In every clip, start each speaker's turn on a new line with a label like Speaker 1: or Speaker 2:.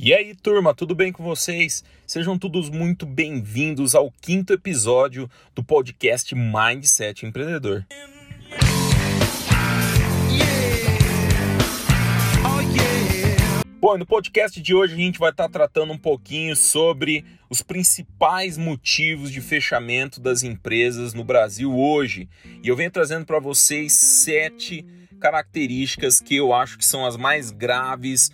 Speaker 1: E aí, turma, tudo bem com vocês? Sejam todos muito bem-vindos ao quinto episódio do podcast Mindset Empreendedor. Bom, no podcast de hoje a gente vai estar tratando um pouquinho sobre os principais motivos de fechamento das empresas no Brasil hoje. E eu venho trazendo para vocês sete características que eu acho que são as mais graves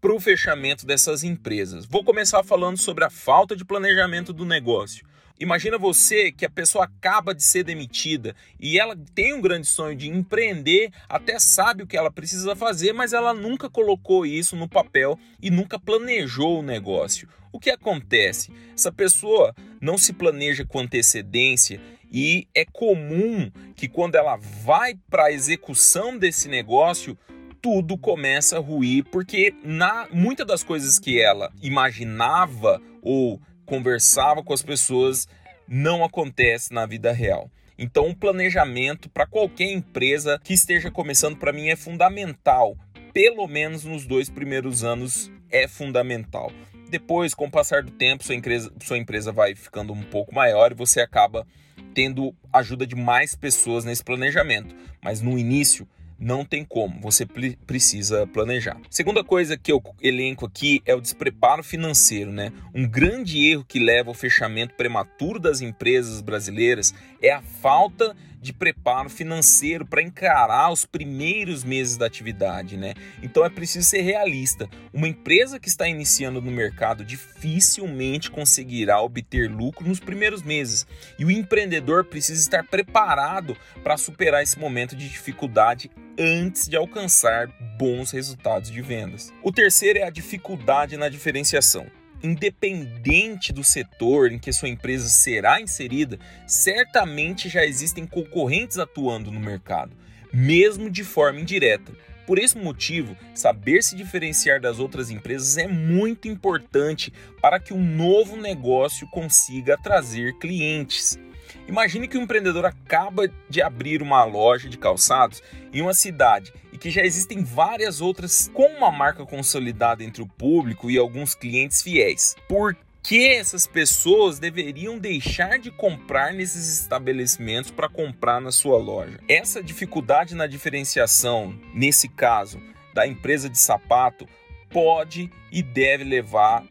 Speaker 1: para o fechamento dessas empresas. Vou começar falando sobre a falta de planejamento do negócio. Imagina você que a pessoa acaba de ser demitida e ela tem um grande sonho de empreender, até sabe o que ela precisa fazer, mas ela nunca colocou isso no papel e nunca planejou o negócio. O que acontece? Essa pessoa não se planeja com antecedência e é comum que quando ela vai para a execução desse negócio, tudo começa a ruir, porque na muitas das coisas que ela imaginava ou conversava com as pessoas não acontece na vida real. Então, um planejamento para qualquer empresa que esteja começando, para mim, é fundamental. Pelo menos nos dois primeiros anos é fundamental. Depois, com o passar do tempo, sua empresa, sua empresa vai ficando um pouco maior e você acaba tendo ajuda de mais pessoas nesse planejamento. Mas no início, não tem como, você precisa planejar. Segunda coisa que eu elenco aqui é o despreparo financeiro, né? Um grande erro que leva ao fechamento prematuro das empresas brasileiras é a falta de preparo financeiro para encarar os primeiros meses da atividade, né? Então é preciso ser realista. Uma empresa que está iniciando no mercado dificilmente conseguirá obter lucro nos primeiros meses, e o empreendedor precisa estar preparado para superar esse momento de dificuldade antes de alcançar bons resultados de vendas. O terceiro é a dificuldade na diferenciação independente do setor em que sua empresa será inserida, certamente já existem concorrentes atuando no mercado, mesmo de forma indireta. Por esse motivo, saber se diferenciar das outras empresas é muito importante para que um novo negócio consiga trazer clientes. Imagine que um empreendedor acaba de abrir uma loja de calçados em uma cidade e que já existem várias outras com uma marca consolidada entre o público e alguns clientes fiéis. Por que essas pessoas deveriam deixar de comprar nesses estabelecimentos para comprar na sua loja? Essa dificuldade na diferenciação, nesse caso, da empresa de sapato, pode e deve levar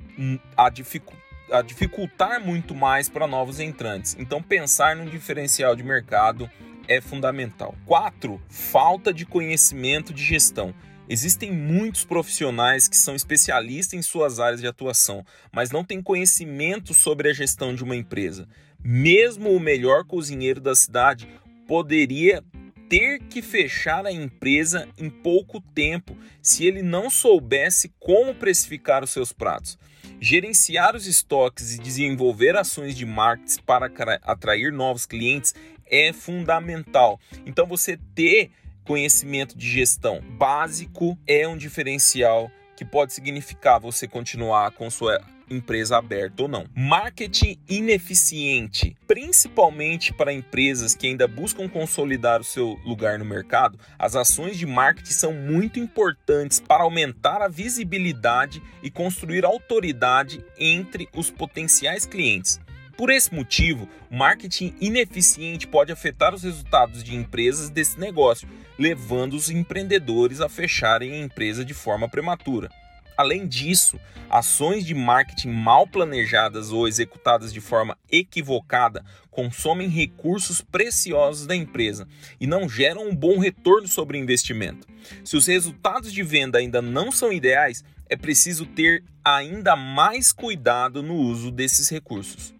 Speaker 1: a dificuldade a dificultar muito mais para novos entrantes. Então, pensar num diferencial de mercado é fundamental. 4. Falta de conhecimento de gestão. Existem muitos profissionais que são especialistas em suas áreas de atuação, mas não têm conhecimento sobre a gestão de uma empresa. Mesmo o melhor cozinheiro da cidade poderia ter que fechar a empresa em pouco tempo se ele não soubesse como precificar os seus pratos. Gerenciar os estoques e desenvolver ações de marketing para atrair novos clientes é fundamental. Então você ter conhecimento de gestão básico é um diferencial que pode significar você continuar com sua empresa aberta ou não. Marketing ineficiente, principalmente para empresas que ainda buscam consolidar o seu lugar no mercado, as ações de marketing são muito importantes para aumentar a visibilidade e construir autoridade entre os potenciais clientes. Por esse motivo, marketing ineficiente pode afetar os resultados de empresas desse negócio, levando os empreendedores a fecharem a empresa de forma prematura. Além disso, ações de marketing mal planejadas ou executadas de forma equivocada consomem recursos preciosos da empresa e não geram um bom retorno sobre o investimento. Se os resultados de venda ainda não são ideais, é preciso ter ainda mais cuidado no uso desses recursos.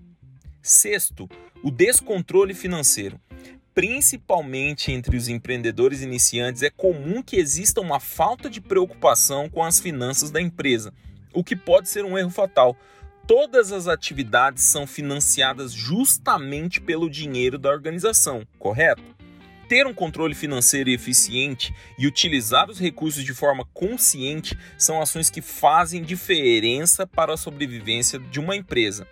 Speaker 1: Sexto, o descontrole financeiro. Principalmente entre os empreendedores iniciantes, é comum que exista uma falta de preocupação com as finanças da empresa, o que pode ser um erro fatal. Todas as atividades são financiadas justamente pelo dinheiro da organização, correto? Ter um controle financeiro eficiente e utilizar os recursos de forma consciente são ações que fazem diferença para a sobrevivência de uma empresa.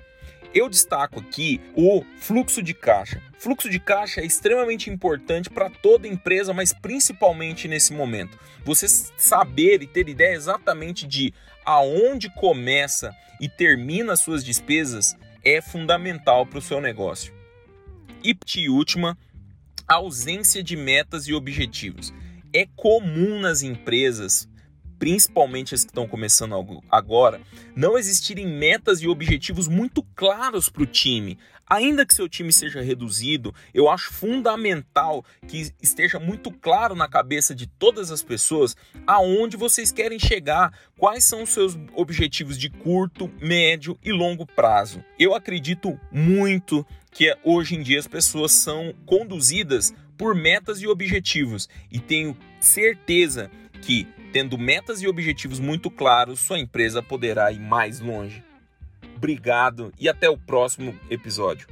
Speaker 1: Eu destaco aqui o fluxo de caixa. Fluxo de caixa é extremamente importante para toda empresa, mas principalmente nesse momento. Você saber e ter ideia exatamente de aonde começa e termina suas despesas é fundamental para o seu negócio. E última, ausência de metas e objetivos. É comum nas empresas, principalmente as que estão começando agora, não existirem metas e objetivos muito claros para o time. Ainda que seu time seja reduzido, eu acho fundamental que esteja muito claro na cabeça de todas as pessoas aonde vocês querem chegar, quais são os seus objetivos de curto, médio e longo prazo. Eu acredito muito que hoje em dia as pessoas são conduzidas por metas e objetivos e tenho certeza que tendo metas e objetivos muito claros, sua empresa poderá ir mais longe. Obrigado e até o próximo episódio.